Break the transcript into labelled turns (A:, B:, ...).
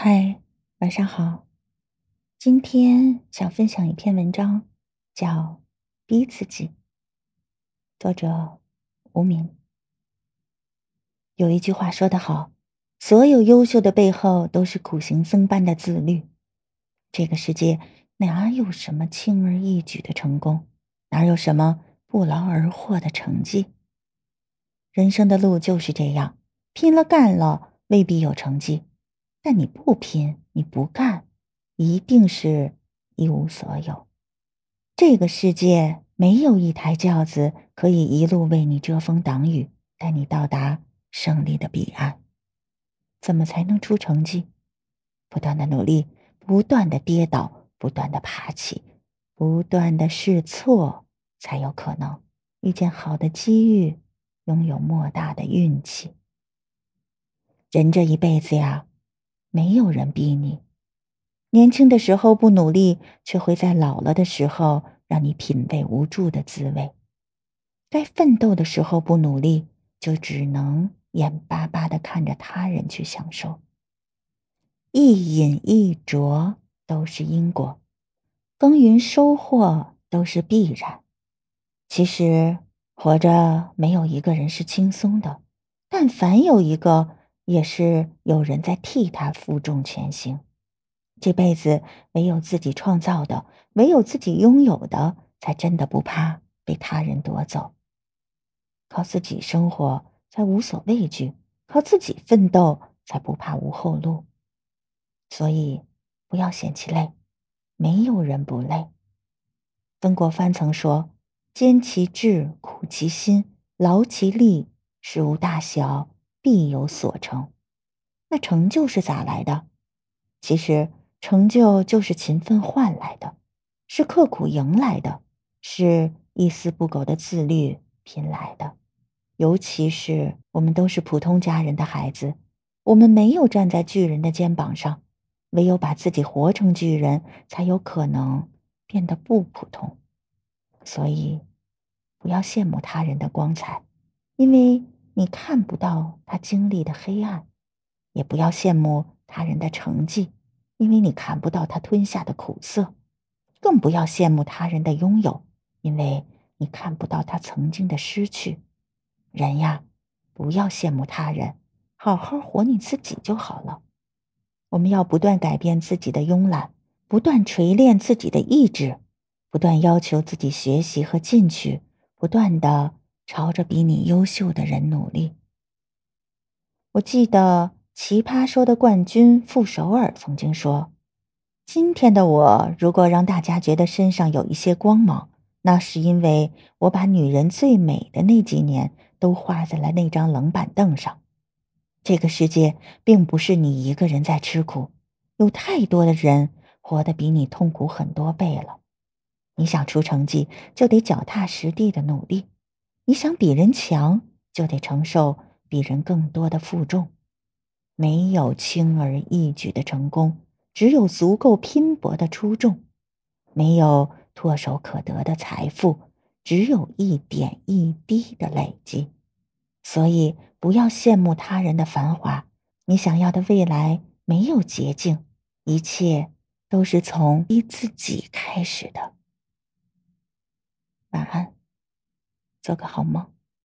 A: 嗨，晚上好。今天想分享一篇文章，叫《逼自己》，作者无名。有一句话说得好：“所有优秀的背后，都是苦行僧般的自律。”这个世界哪有什么轻而易举的成功？哪有什么不劳而获的成绩？人生的路就是这样，拼了干了，未必有成绩。但你不拼，你不干，一定是一无所有。这个世界没有一台轿子可以一路为你遮风挡雨，带你到达胜利的彼岸。怎么才能出成绩？不断的努力，不断的跌倒，不断的爬起，不断的试错，才有可能遇见好的机遇，拥有莫大的运气。人这一辈子呀。没有人逼你，年轻的时候不努力，却会在老了的时候让你品味无助的滋味。该奋斗的时候不努力，就只能眼巴巴的看着他人去享受。一饮一啄都是因果，耕耘收获都是必然。其实活着没有一个人是轻松的，但凡有一个。也是有人在替他负重前行。这辈子唯有自己创造的，唯有自己拥有的，才真的不怕被他人夺走。靠自己生活，才无所畏惧；靠自己奋斗，才不怕无后路。所以，不要嫌弃累，没有人不累。曾国藩曾说：“坚其志，苦其心，劳其力，事无大小。”必有所成，那成就是咋来的？其实成就就是勤奋换来的，是刻苦赢来的，是一丝不苟的自律拼来的。尤其是我们都是普通家人的孩子，我们没有站在巨人的肩膀上，唯有把自己活成巨人，才有可能变得不普通。所以，不要羡慕他人的光彩，因为。你看不到他经历的黑暗，也不要羡慕他人的成绩，因为你看不到他吞下的苦涩；更不要羡慕他人的拥有，因为你看不到他曾经的失去。人呀，不要羡慕他人，好好活你自己就好了。我们要不断改变自己的慵懒，不断锤炼自己的意志，不断要求自己学习和进取，不断的。朝着比你优秀的人努力。我记得《奇葩说》的冠军傅首尔曾经说：“今天的我，如果让大家觉得身上有一些光芒，那是因为我把女人最美的那几年都花在了那张冷板凳上。这个世界并不是你一个人在吃苦，有太多的人活得比你痛苦很多倍了。你想出成绩，就得脚踏实地的努力。”你想比人强，就得承受比人更多的负重。没有轻而易举的成功，只有足够拼搏的出众；没有唾手可得的财富，只有一点一滴的累积。所以，不要羡慕他人的繁华。你想要的未来没有捷径，一切都是从逼自己开始的。晚安。做个好梦。